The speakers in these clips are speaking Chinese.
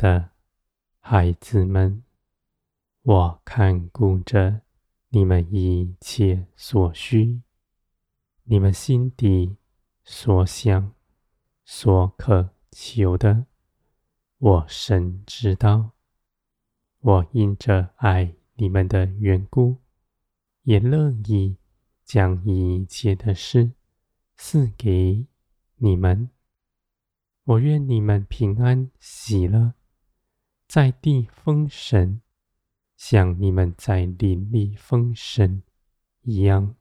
的孩子们，我看顾着你们一切所需，你们心底所想、所渴求的，我深知道。我因着爱你们的缘故，也乐意将一切的事赐给你们。我愿你们平安喜乐，在地封神，像你们在林里封神一样。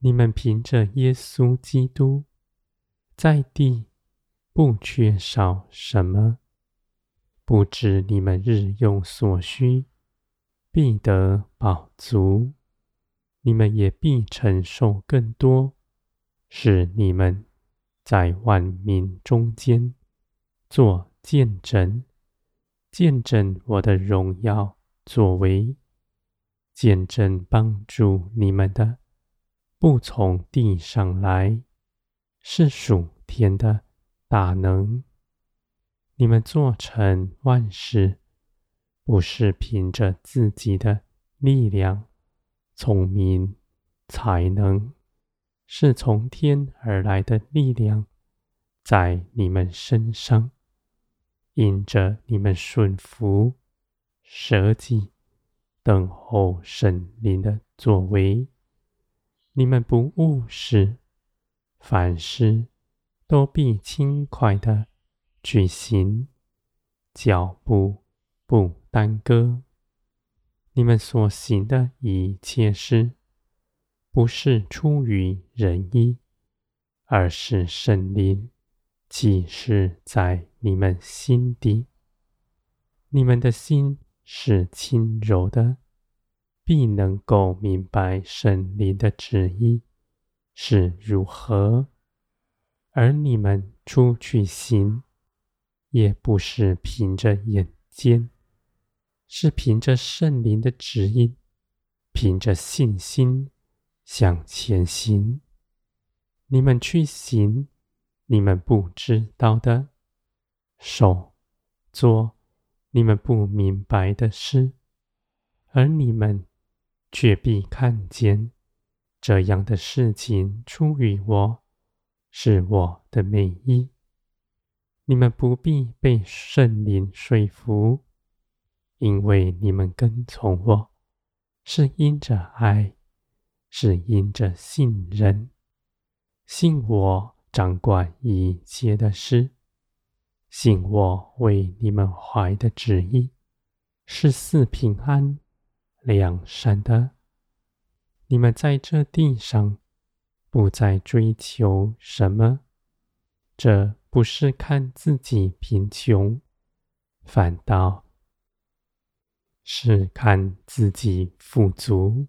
你们凭着耶稣基督，在地不缺少什么。不知你们日用所需，必得饱足；你们也必承受更多，使你们在万民中间做见证，见证我的荣耀作为，见证帮助你们的，不从地上来，是属天的大能。你们做成万事，不是凭着自己的力量、聪明、才能，是从天而来的力量，在你们身上，因着你们顺服、舍己、等候圣灵的作为，你们不误事，凡事都必轻快的。举行，脚步不耽搁。你们所行的一切事，不是出于人意，而是圣灵启示在你们心底。你们的心是轻柔的，必能够明白圣灵的旨意是如何，而你们出去行。也不是凭着眼尖，是凭着圣灵的指引，凭着信心向前行。你们去行你们不知道的，手做你们不明白的事，而你们却必看见这样的事情出于我，是我的美意。你们不必被圣灵说服，因为你们跟从我，是因着爱，是因着信任，信我掌管一切的事，信我为你们怀的旨意是赐平安、良善的。你们在这地上不再追求什么，这。不是看自己贫穷，反倒是看自己富足，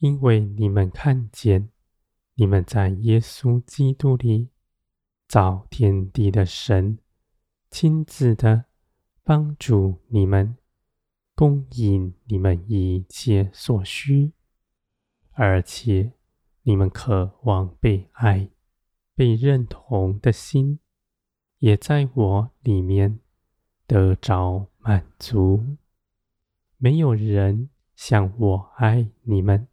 因为你们看见，你们在耶稣基督里造天地的神，亲自的帮助你们，供应你们一切所需，而且你们渴望被爱、被认同的心。也在我里面得着满足。没有人像我爱你们，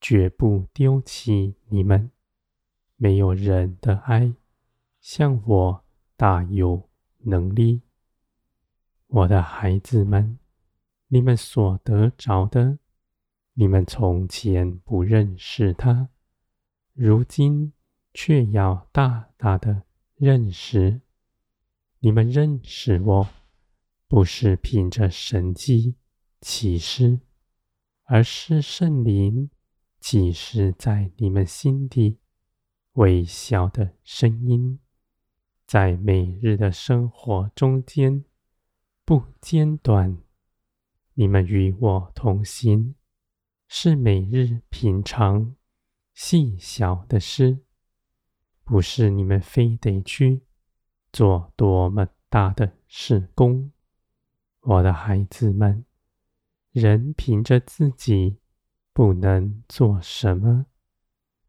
绝不丢弃你们。没有人的爱像我大有能力。我的孩子们，你们所得着的，你们从前不认识他，如今却要大大的认识。你们认识我，不是凭着神迹启示，而是圣灵启示在你们心底微小的声音，在每日的生活中间不间断。你们与我同行，是每日品尝细小的事，不是你们非得去。做多么大的事工，我的孩子们，人凭着自己不能做什么，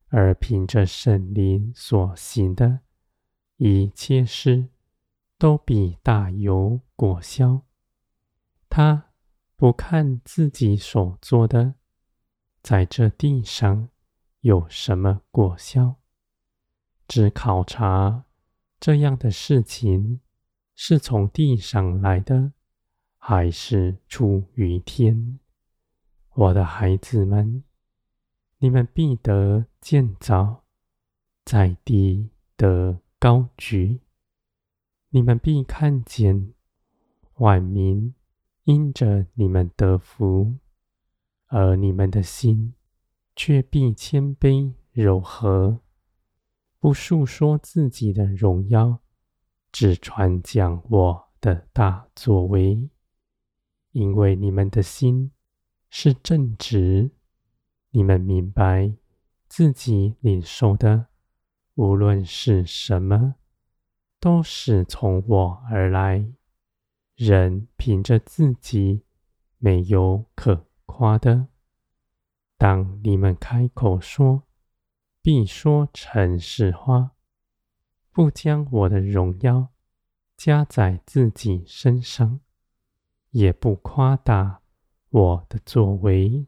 而凭着圣灵所行的一切事，都比大有果效。他不看自己所做的，在这地上有什么果效，只考察这样的事情是从地上来的，还是出于天。我的孩子们，你们必得建造，在地得高举。你们必看见万民因着你们得福，而你们的心却必谦卑柔和，不述说自己的荣耀，只传讲我的大作为，因为你们的心是正直，你们明白自己领受的，无论是什么。都是从我而来。人凭着自己没有可夸的。当你们开口说，必说诚实话，不将我的荣耀加在自己身上，也不夸大我的作为。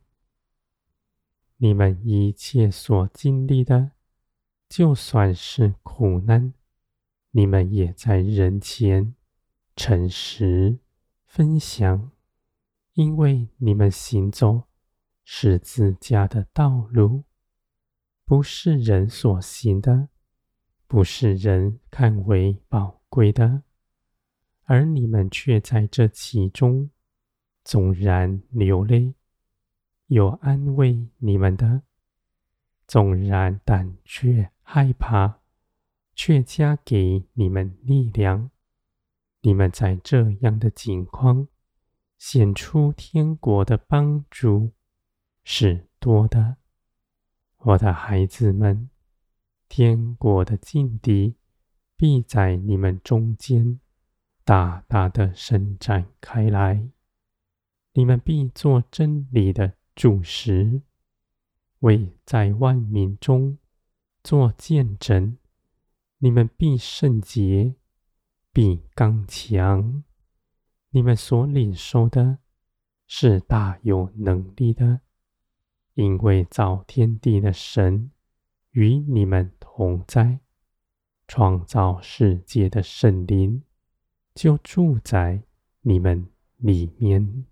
你们一切所经历的，就算是苦难。你们也在人前诚实分享，因为你们行走十字架的道路，不是人所行的，不是人看为宝贵的，而你们却在这其中，纵然流泪，有安慰你们的；纵然胆怯害怕。却加给你们力量。你们在这样的境况显出天国的帮助是多的，我的孩子们，天国的劲敌必在你们中间大大的伸展开来。你们必做真理的柱石，为在万民中做见证。你们必圣洁，必刚强。你们所领受的是大有能力的，因为造天地的神与你们同在，创造世界的圣灵就住在你们里面。